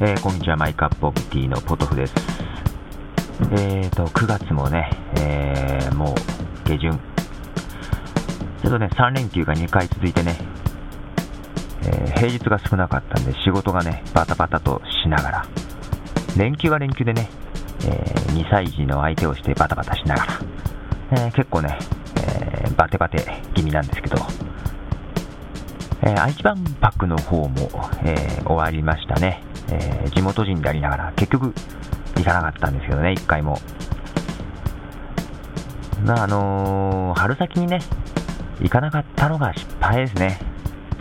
えー、こんにちは、マイカップオブティーのポトフです。えーと、9月もね、えー、もう下旬。ちょっとね、3連休が2回続いてね、えー、平日が少なかったんで、仕事がね、バタバタとしながら、連休は連休でね、え、2歳児の相手をしてバタバタしながら、え、結構ね、えバテバテ気味なんですけど、え愛知万博の方も、え終わりましたね。えー、地元人でありながら、結局行かなかったんですけどね、1回も。まあ、あのー、春先にね、行かなかったのが失敗ですね。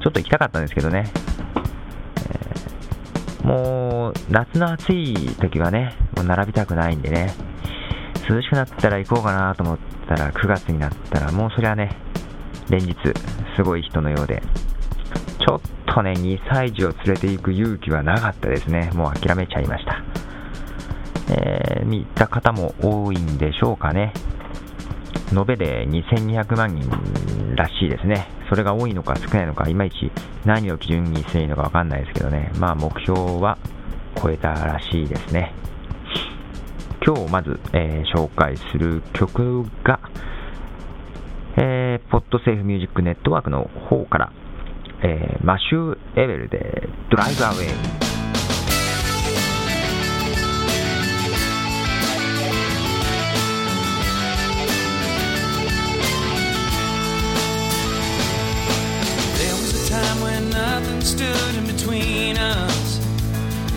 ちょっと行きたかったんですけどね。えー、もう、夏の暑い時はね、もう並びたくないんでね、涼しくなったら行こうかなと思ったら、9月になったら、もうそりゃね、連日、すごい人のようで、ちょっとね、2歳児を連れて行く勇気はなかったですね。もう諦めちゃいました。えー、見た方も多いんでしょうかね。延べで2200万人らしいですね。それが多いのか少ないのか、いまいち何を基準にしていいのかわかんないですけどね。まあ目標は超えたらしいですね。今日まず、えー、紹介する曲が、えー、ポッドセーフミュージックネットワークの方からえー、マシュー・エベルでドライブアウェイ。stood in between us.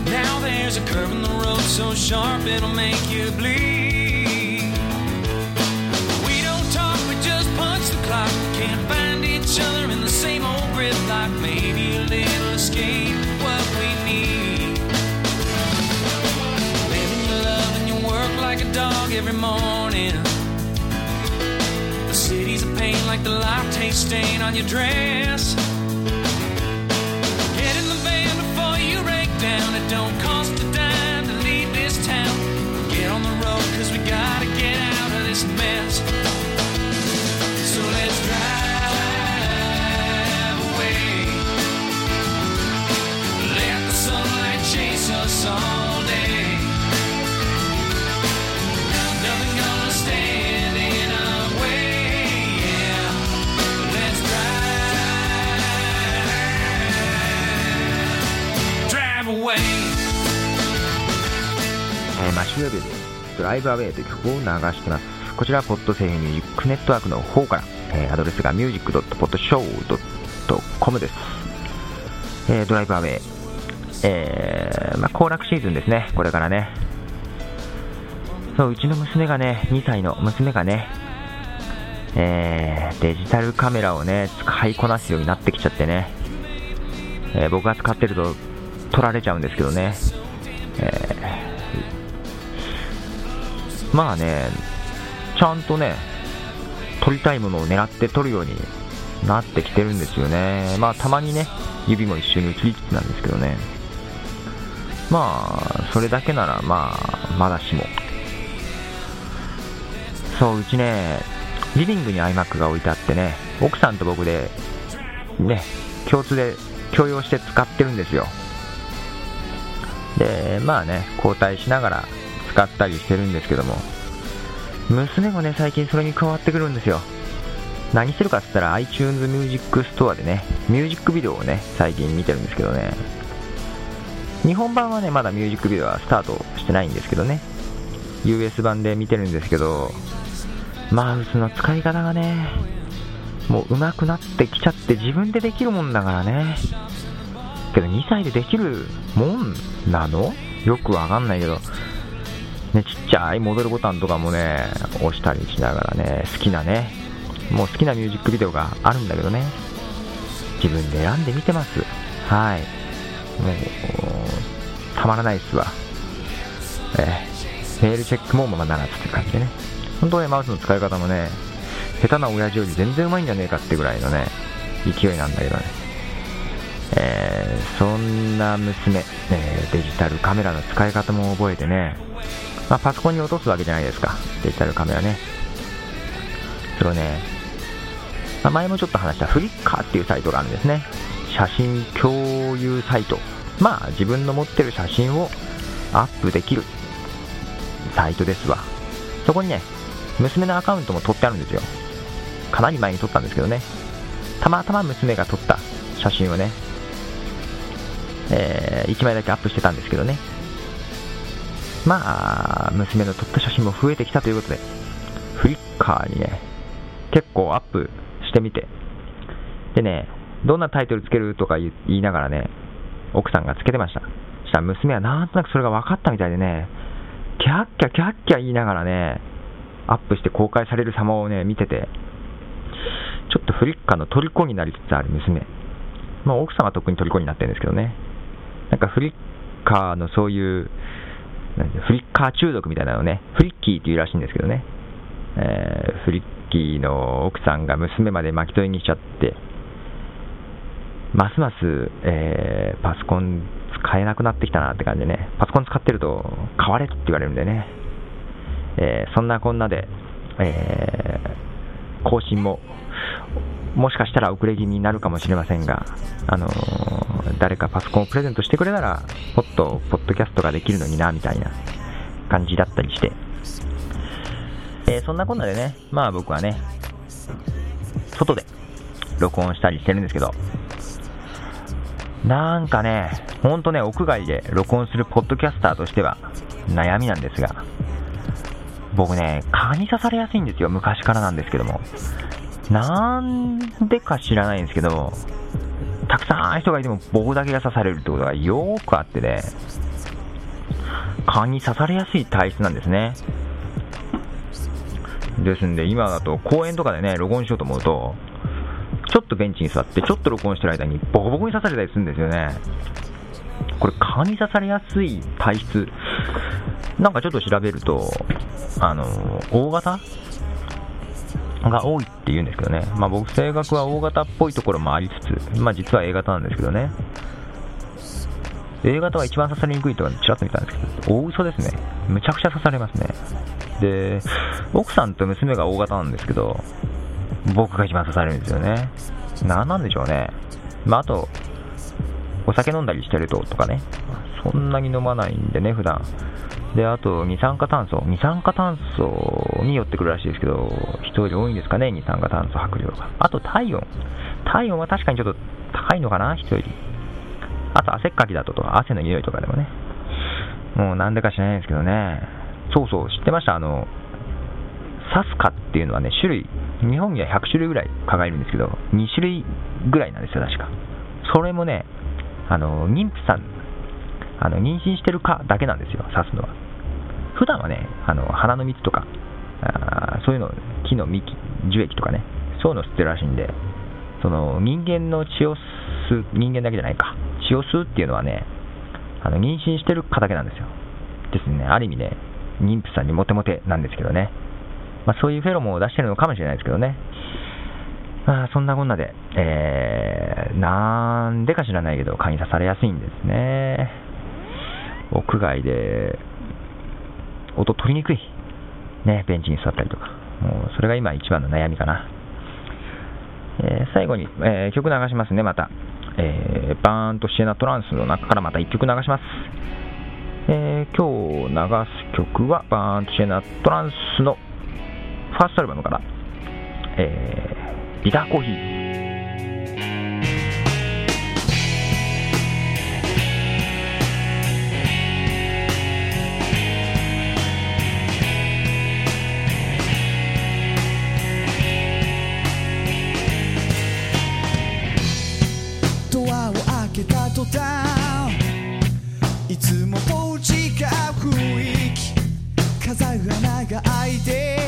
Now there's a curve in the road so sharp it'll make you bleed. Punch the clock. Can't find each other in the same old like maybe a little escape, what we need. Living your love and your work like a dog every morning. The city's a pain like the latte stain on your dress. Get in the van before you break down. It don't cost a dime to leave this town. Get on the road, cause we gotta get out of this mess. All day. Nothing gonna stand in our way, yeah. Let's drive, drive away. えー、マシュウェブでドライブアウェイという曲を流してます。こちらポッドセーフミュージックネットワークの方から、えー、アドレスが music.podshow.com です。えー、ドライブアウェイ、えー、まあ、行楽シーズンですね、これからね。そう、うちの娘がね、2歳の娘がね、えー、デジタルカメラをね、使いこなすようになってきちゃってね、えー、僕が使ってると撮られちゃうんですけどね、えー、まあね、ちゃんとね、撮りたいものを狙って撮るようになってきてるんですよね。まあたまにね、指も一緒に映りつつなんですけどね。まあ、それだけなら、まあ、まだしも。そう、うちね、リビングに iMac が置いてあってね、奥さんと僕で、ね、共通で共用して使ってるんですよ。で、まあね、交代しながら使ったりしてるんですけども、娘もね、最近それに加わってくるんですよ。何してるかって言ったら iTunes Music Store でね、ミュージックビデオをね、最近見てるんですけどね、日本版はね、まだミュージックビデオはスタートしてないんですけどね、US 版で見てるんですけど、マウスの使い方がね、もう上手くなってきちゃって自分でできるもんだからね。けど2歳でできるもんなの？よくわかんないけど、ね、ちっちゃい戻るボタンとかもね、押したりしながらね、好きなね、もう好きなミュージックビデオがあるんだけどね、自分で選んでみてます。はい。もう、たまらないっすわ。えー、メールチェックもままならずって感じでね。本当ね、マウスの使い方もね、下手な親父より全然うまいんじゃねえかってぐらいのね、勢いなんだけどね。えー、そんな娘、えー、デジタルカメラの使い方も覚えてね、まあ、パソコンに落とすわけじゃないですか、デジタルカメラね。それをね、まあ、前もちょっと話したフリッカーっていうサイトがあるんですね。写真共有サイト。まあ自分の持ってる写真をアップできるサイトですわ。そこにね娘のアカウントも取ってあるんですよ。かなり前に撮ったんですけどね。たまたま娘が撮った写真をね、えー、1枚だけアップしてたんですけどね。まあ娘の撮った写真も増えてきたということでフリッカーにね結構アップしてみて。でねどんなタイトルつけるとか言いながらね奥さんがつけてましたそしたら娘はなんとなくそれが分かったみたいでねキャッキャキャッキャ言いながらねアップして公開される様をね見ててちょっとフリッカーの虜になりつつある娘。まあ、奥さんは特に虜になってるんですけどね。なんかフリッカーのそういう、フリッカー中毒みたいなのね、フリッキーっていうらしいんですけどね。えー、フリッキーの奥さんが娘まで巻き添えにしちゃって、ますます、えー、パソコン使えなくなってきたなって感じでね、パソコン使ってると、買われって言われるんでね、えー、そんなこんなで、えー、更新ももしかしたら遅れ気味になるかもしれませんが、あのー、誰かパソコンをプレゼントしてくれたら、もっとポッドキャストができるのにな、みたいな感じだったりして、え、そんなこんなでね、まあ僕はね、外で録音したりしてるんですけど、なんかね、ほんとね、屋外で録音するポッドキャスターとしては悩みなんですが、僕ね、蚊に刺されやすいんですよ、昔からなんですけども。なんでか知らないんですけど、たくさん人がいても僕だけが刺されるってことがよーくあってね、蚊に刺されやすい体質なんですね。ですんで、今だと公園とかでね、録音しようと思うと、っとベンチに座って、ちょっと録音してる間にボコボコに刺されたりするんですよね。これ、蚊に刺されやすい体質、なんかちょっと調べると、あの、大型？が多いって言うんですけどね、まあ、僕、性格は大型っぽいところもありつつ、まあ、実は A 型なんですけどね、A 型は一番刺されにくいとかちらっと見たんですけど、大嘘ですね、むちゃくちゃ刺されますね。で、奥さんと娘が O 型なんですけど、僕が一番刺されるんですよね。何なんでしょうね。まあ、あと、お酒飲んだりしてるととかね、そんなに飲まないんでね、普段で、あと、二酸化炭素。二酸化炭素によってくるらしいですけど、人より多いんですかね、二酸化炭素吐く量が。あと、体温。体温は確かにちょっと高いのかな、人より。あと、汗っかきだととか、汗の匂いとかでもね。もう、なんでか知らないんですけどね。そうそう、知ってましたあの、サスカっていうのはね、種類、日本には100種類ぐらい蚊がいるんですけど、2種類ぐらいなんですよ、確か。それもね、あの、妊婦さんあの妊娠してるかだけなんですよ、刺すのは。普段はね、あの花の蜜とか、あそういうの、木の幹、樹液とかね、そういうのを吸ってるらしいんで、その人間の血を吸う、人間だけじゃないか、血を吸うっていうのはね、あの妊娠してるかだけなんですよ。ですね、ある意味ね、妊婦さんにモテモテなんですけどね、まあ、そういうフェロモンを出してるのかもしれないですけどね。まあ、そんなこんなで、えー、なんでか知らないけど、蚊に刺されやすいんですね。屋外で音取りにくい、ね、ベンチに座ったりとか、もうそれが今一番の悩みかな。えー、最後に、えー、曲流しますね、また。えー、バーンとシエナトランスの中からまた1曲流します。えー、今日流す曲は、バーンとシエナトランスのファーストアルバムから、えー、ビターコーヒー。途端いつもと違う雰囲気風穴が開いて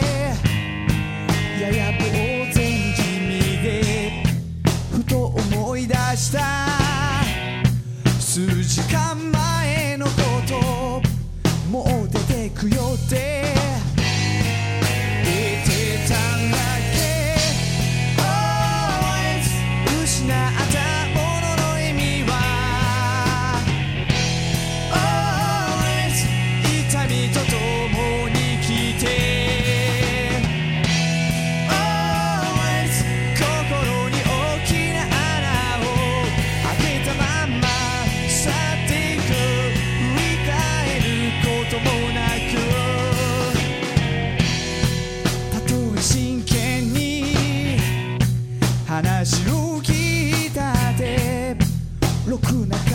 ろ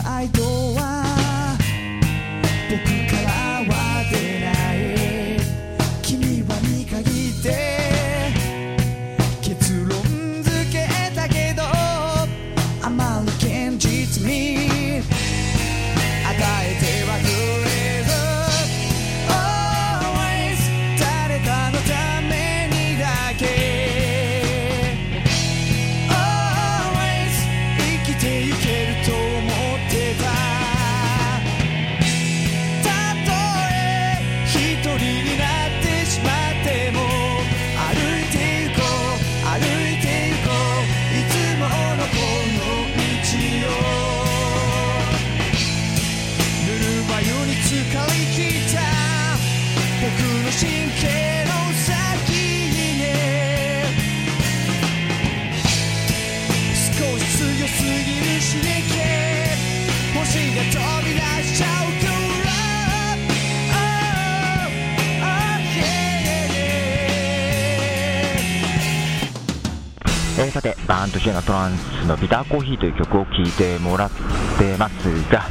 えーさて、バーンとシエナトランスのビターコーヒーという曲を聴いてもらってますが、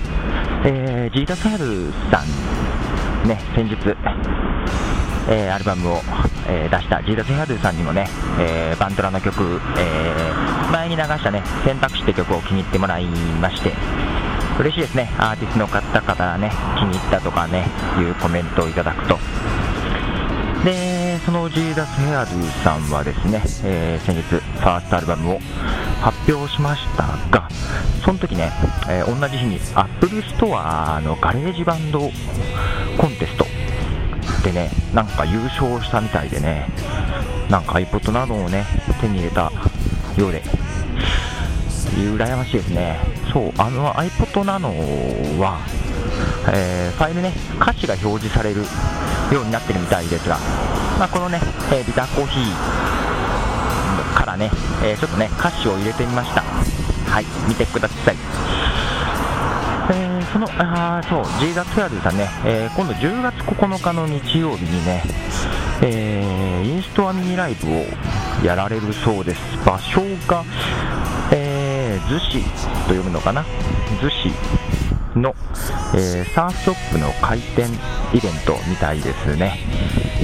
えージータスハルさん、ね、先日、えーアルバムを、えー出したジータスハルさんにもね、えーバンドラの曲、え前に流したね、選択肢って曲を気に入ってもらいまして、嬉しいですね、アーティストの方からね、気に入ったとかね、いうコメントをいただくと。で、そのジーダス・ヘアドゥさんはですね、え先日、ファーストアルバムを発表しましたが、その時ね、え同じ日に Apple Store の GarageBand コンテストでね、なんか優勝したみたいでね、なんか iPod などをね、手に入れたようで、羨ましいですね。そう、あの iPod なのは、えーファイルね、歌詞が表示されるようになってるみたいですが、まあ、このね、えービターコーヒーからね、えーちょっとね、歌詞を入れてみました。はい、見てください。えーその、あーそう、ジーザ・ツアルさんね、えー今度10月9日の日曜日にね、えーインストアミニライブをやられるそうです。場所が、えー、逗子と読むのかな？逗子の、えサーフショップの開店イベントみたいですね。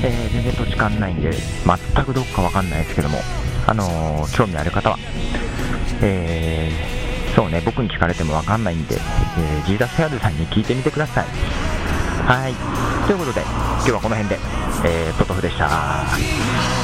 え全然土地勘ないんで、全くどこかわかんないですけども、あの興味ある方は、えーそうね、僕に聞かれてもわかんないんで、えージーダスヘアドさんに聞いてみてください。はい。ということで、今日はこの辺で、えー、トトフでした。